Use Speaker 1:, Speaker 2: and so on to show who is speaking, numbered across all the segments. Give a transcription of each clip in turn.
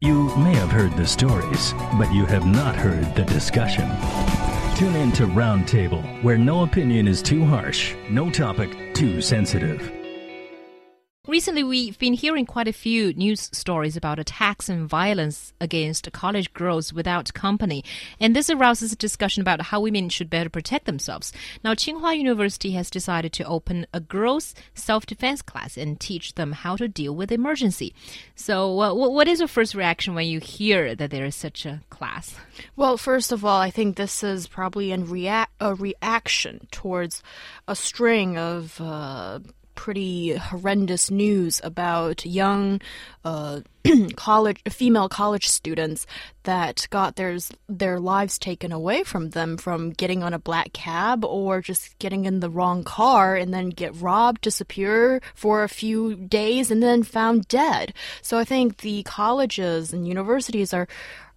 Speaker 1: You may have heard the stories, but you have not heard the discussion. Tune in to Roundtable, where no opinion is too harsh, no topic too sensitive.
Speaker 2: Recently, we've been hearing quite a few news stories about attacks and violence against college girls without company, and this arouses a discussion about how women should better protect themselves. Now, Tsinghua University has decided to open a girls' self-defense class and teach them how to deal with emergency. So, uh, what is your first reaction when you hear that there is such a class?
Speaker 3: Well, first of all, I think this is probably rea a reaction towards a string of. Uh, pretty horrendous news about young uh, college female college students that got their their lives taken away from them from getting on a black cab or just getting in the wrong car and then get robbed, disappear for a few days and then found dead. So I think the colleges and universities are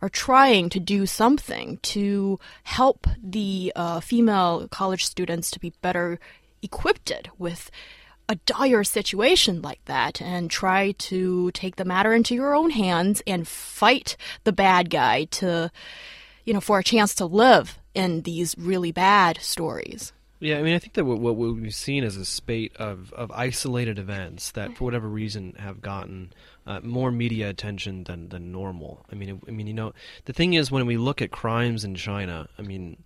Speaker 3: are trying to do something to help the uh, female college students to be better equipped with a dire situation like that and try to take the matter into your own hands and fight the bad guy to, you know, for a chance to live in these really bad stories.
Speaker 4: Yeah, I mean, I think that what, we've seen is a spate of, of isolated events that, for whatever reason, have gotten uh, more media attention than, than normal. I mean, I mean, you know, the thing is, when we look at crimes in China, I mean,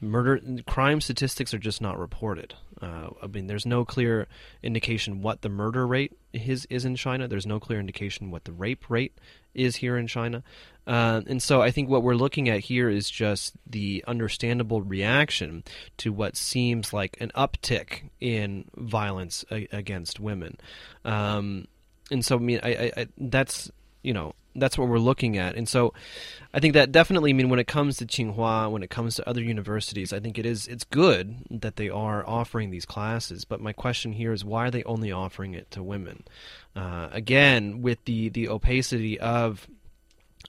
Speaker 4: murder crime statistics are just not reported. Uh, I mean, there's no clear indication what the murder rate is is in China. There's no clear indication what the rape rate is here in China. Uh, and so I think what we're looking at here is just the understandable reaction to what seems like an uptick in violence a- against women. Um, and so I mean, I, I, I that's you know that's what we're looking at. And so I think that definitely I mean when it comes to Tsinghua, when it comes to other universities, I think it is it's good that they are offering these classes, but my question here is why are they only offering it to women? Uh, again, with the the opacity of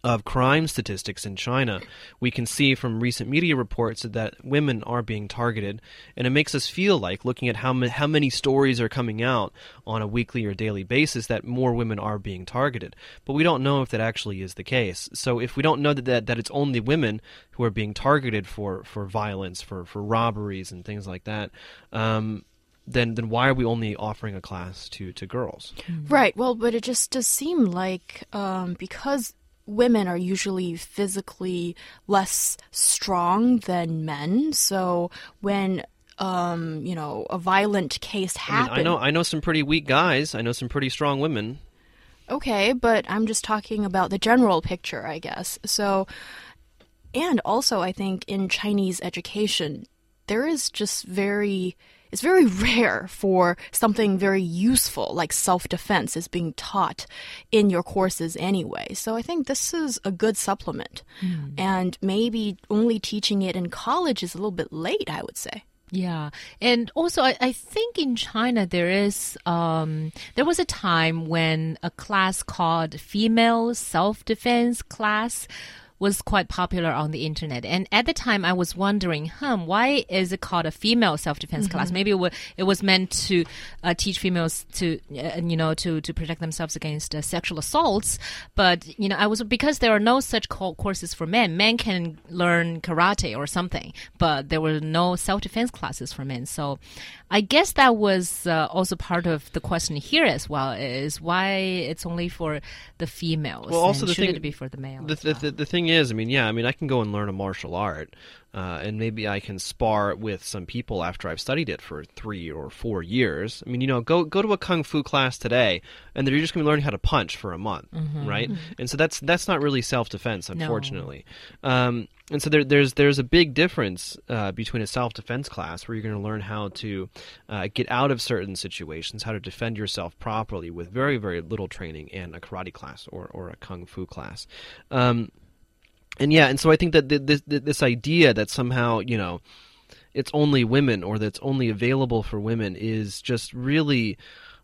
Speaker 4: of crime statistics in China, we can see from recent media reports that women are being targeted, and it makes us feel like, looking at how ma- how many stories are coming out on a weekly or daily basis, that more women are being targeted. But we don't know if that actually is the case. So if we don't know that that, that it's only women who are being targeted for for violence, for for robberies and things like that. Um, then then why are we only offering a class to to girls?
Speaker 3: Right. Well, but it just does seem like um, because women are usually physically less strong than men. So when um, you know, a violent case happens.
Speaker 4: I, mean, I know I know some pretty weak guys. I know some pretty strong women.
Speaker 3: Okay, but I'm just talking about the general picture, I guess. So and also I think in Chinese education there is just very it's very rare for something very useful like self defense is being taught in your courses anyway. So I think this is a good supplement. Mm. And maybe only teaching it in college is a little bit late, I would say.
Speaker 2: Yeah, and also I, I think in China there is um, there was a time when a class called female self defense class was quite popular on the internet. And at the time, I was wondering, hmm, why is it called a female self defense mm -hmm. class? Maybe it, it was meant to uh, teach females to, uh, you know, to, to protect themselves against uh, sexual assaults. But, you know, I was, because there are no such courses for men, men can learn karate or something, but there were no self defense classes for men. So I guess that was uh, also part of the question here as well is why it's only for the females.
Speaker 4: Well, also the
Speaker 2: should
Speaker 4: thing,
Speaker 2: it be for the males?
Speaker 4: The, the, the, the thing is, I mean, yeah, I mean, I can go and learn a martial art, uh, and maybe I can spar with some people after I've studied it for three or four years. I mean, you know, go go to a kung fu class today, and you're just going to be learning how to punch for a month, mm-hmm. right? And so that's that's not really self defense, unfortunately. No. Um, and so there, there's there's a big difference uh, between a self defense class where you're going to learn how to uh, get out of certain situations, how to defend yourself properly with very very little training, and a karate class or or a kung fu class. Um, and yeah, and so I think that this this idea that somehow you know it's only women or that it's only available for women is just really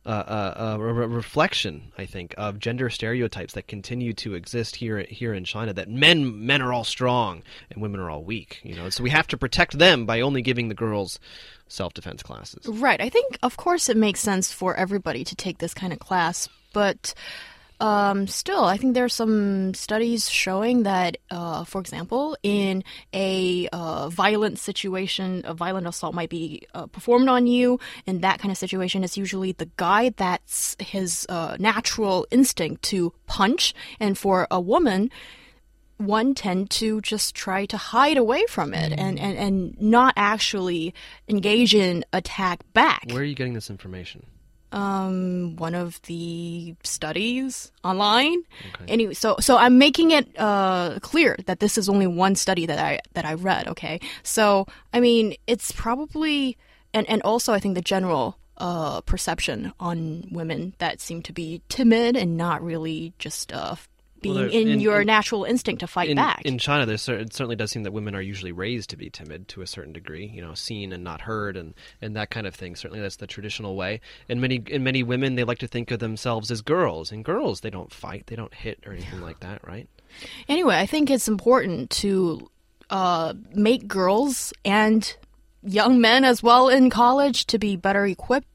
Speaker 4: uh, uh, a reflection, I think, of gender stereotypes that continue to exist here here in China. That men men are all strong and women are all weak. You know, so we have to protect them by only giving the girls self defense classes.
Speaker 3: Right. I think, of course, it makes sense for everybody to take this kind of class, but um, still, I think there are some studies showing that, uh, for example, in a uh, violent situation, a violent assault might be uh, performed on you. In that kind of situation, it's usually the guy that's his uh, natural instinct to punch. And for a woman, one tend to just try to hide away from it and, and, and not actually engage in attack back.
Speaker 4: Where are you getting this information?
Speaker 3: Um, one of the studies online. Anyway, so so I'm making it uh, clear that this is only one study that I that I read. Okay, so I mean it's probably and and also I think the general uh, perception on women that seem to be timid and not really just uh, being
Speaker 4: there-
Speaker 3: in,
Speaker 4: in-
Speaker 3: your
Speaker 4: in-
Speaker 3: natural instinct to fight
Speaker 4: in,
Speaker 3: back.
Speaker 4: in China, there it certainly does seem that women are usually raised to be timid to a certain degree. You know, seen and not heard, and, and that kind of thing. Certainly, that's the traditional way. And many and many women, they like to think of themselves as girls. And girls, they don't fight, they don't hit or anything like that, right?
Speaker 3: Anyway, I think it's important to uh, make girls and young men as well in college to be better equipped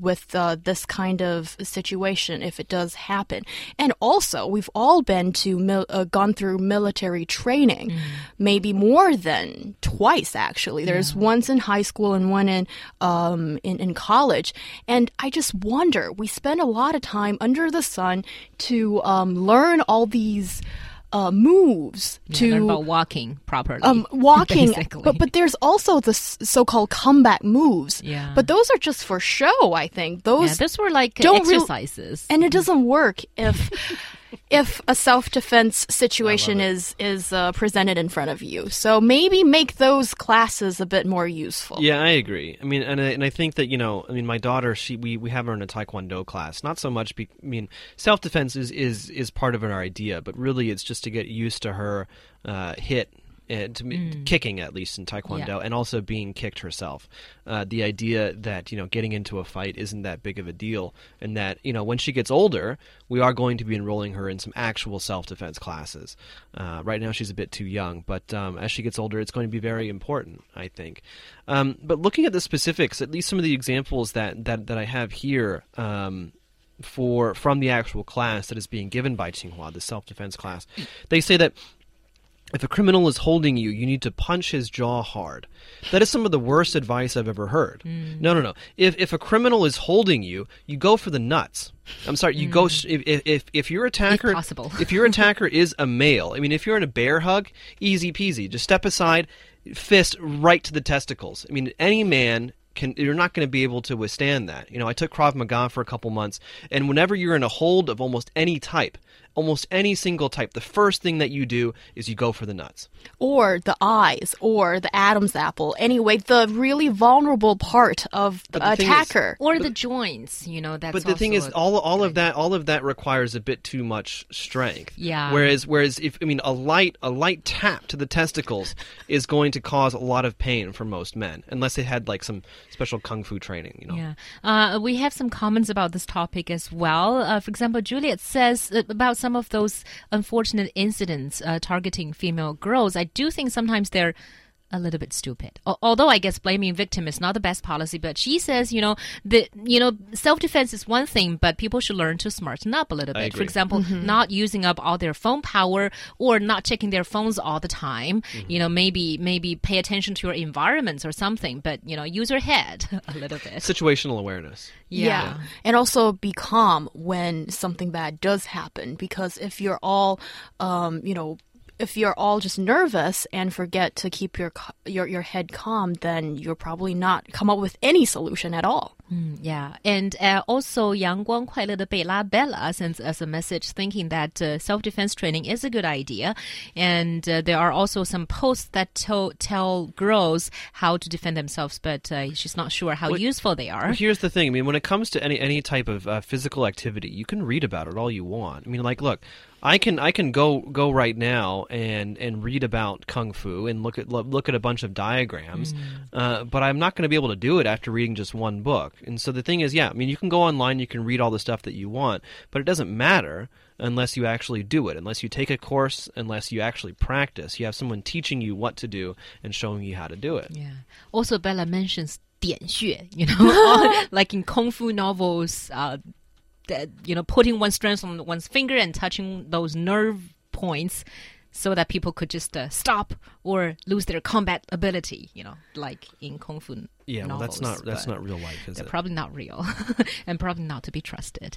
Speaker 3: with uh, this kind of situation if it does happen. And also, we've all been to mil- uh, gone through military training, maybe more than twice actually. There's once in high school and one in um, in in college. And I just wonder, we spend a lot of time under the sun to um, learn all these uh, moves
Speaker 2: Yeah,
Speaker 3: to
Speaker 2: about walking properly.
Speaker 3: um, walking,
Speaker 2: basically.
Speaker 3: but but there's also the so-called combat moves.
Speaker 2: Yeah.
Speaker 3: But those are just for show. I think those
Speaker 2: yeah, those were like exercises.
Speaker 3: and it doesn't work if if a self-defense situation is is uh, presented in front of you. So maybe make those classes a bit more useful.
Speaker 4: Yeah, I agree. I mean, and I, and I think that you know, I mean, my daughter, she we, we have her in a taekwondo class. Not so much. Be, I mean, self defense is, is is part of our idea, but really, it's just to get used to her uh, hit. And to me, kicking at least in taekwondo,
Speaker 2: Yeah.
Speaker 4: and also being kicked herself. Uh, the idea that you know getting into a fight isn't that big of a deal, and that you know when she gets older, we are going to be enrolling her in some actual self defense classes. Uh, right now, she's a bit too young, but um, as she gets older, it's going to be very important, I think. Um, but looking at the specifics, at least some of the examples that that, that I have here. Um, for from the actual class that is being given by Tsinghua, the self defense class, they say that if a criminal is holding you, you need to punch his jaw hard. That is some of the worst advice I've ever heard. Mm. No, no, no. If if a criminal is holding you, you go for the nuts. I'm sorry, you go mm. if if if, if your attacker
Speaker 2: possible.
Speaker 4: if your attacker is a male, I mean, if you're in a bear hug, easy peasy. Just step aside, fist right to the testicles. I mean, any man can you're not going to be able to withstand that. You know, I took Krav Maga for a couple months, and whenever you're in a hold of almost any type, almost any single type, the first thing that you do is you go for the nuts.
Speaker 3: Or the eyes, or the Adam's apple. Anyway, the really vulnerable part of the,
Speaker 4: the thing is-
Speaker 3: attacker.
Speaker 2: or the joints, you know. That's
Speaker 4: But the thing is,
Speaker 2: a-
Speaker 4: all all of that all of that requires a bit too much strength.
Speaker 2: Yeah.
Speaker 4: Whereas whereas if I mean a light a light tap to the testicles is going to cause a lot of pain for most men, unless they had like some special kung fu training. You know.
Speaker 2: Yeah. Uh, we have some comments about this topic as well. Uh, for example, Juliet says uh, about some of those unfortunate incidents uh, targeting female girls. I do think sometimes they're a little bit stupid. Although I guess blaming victim is not the best policy, but she says, you know, the you know self defense is one thing, but people should learn to smarten up a little bit. For
Speaker 4: agree.
Speaker 2: example, not using up all their phone power or not checking their phones all the time. You know, maybe maybe pay attention to your environments or something, but you know, use your head a little bit.
Speaker 4: Situational awareness.
Speaker 2: Yeah.
Speaker 3: And also be calm when something bad does happen because if you're all, um, you know, if you're all just nervous and forget to keep your ca- your your head calm, then you're probably not come up with any solution at all.
Speaker 2: Yeah, and uh, also 阳光快乐的贝拉 Bella sends us a message thinking that uh, self-defense training is a good idea, and uh, there are also some posts that tell tell girls how to defend themselves, but uh, she's not sure how
Speaker 4: Well,
Speaker 2: useful they are.
Speaker 4: Well, here's the thing. I mean, when it comes to any any type of uh, physical activity, you can read about it all you want. I mean, like, look, I can I can go go right now and and read about kung fu and look at look at a bunch of diagrams, uh, but I'm not going to be able to do it after reading just one book. And so the thing is, yeah, I mean, you can go online, you can read all the stuff that you want, but it doesn't matter unless you actually do it, unless you take a course, unless you actually practice. You have someone teaching you what to do and showing you how to do it.
Speaker 2: Yeah. Also, Bella mentions 点穴, you know, like in kung fu novels. Uh, you know, putting one strength on one's finger and touching those nerve points so that people could just uh, stop or lose their combat ability, you know, like in kung fu
Speaker 4: Yeah, well, that's not that's not real life, is
Speaker 2: They're
Speaker 4: it?
Speaker 2: probably not real and probably not to be trusted.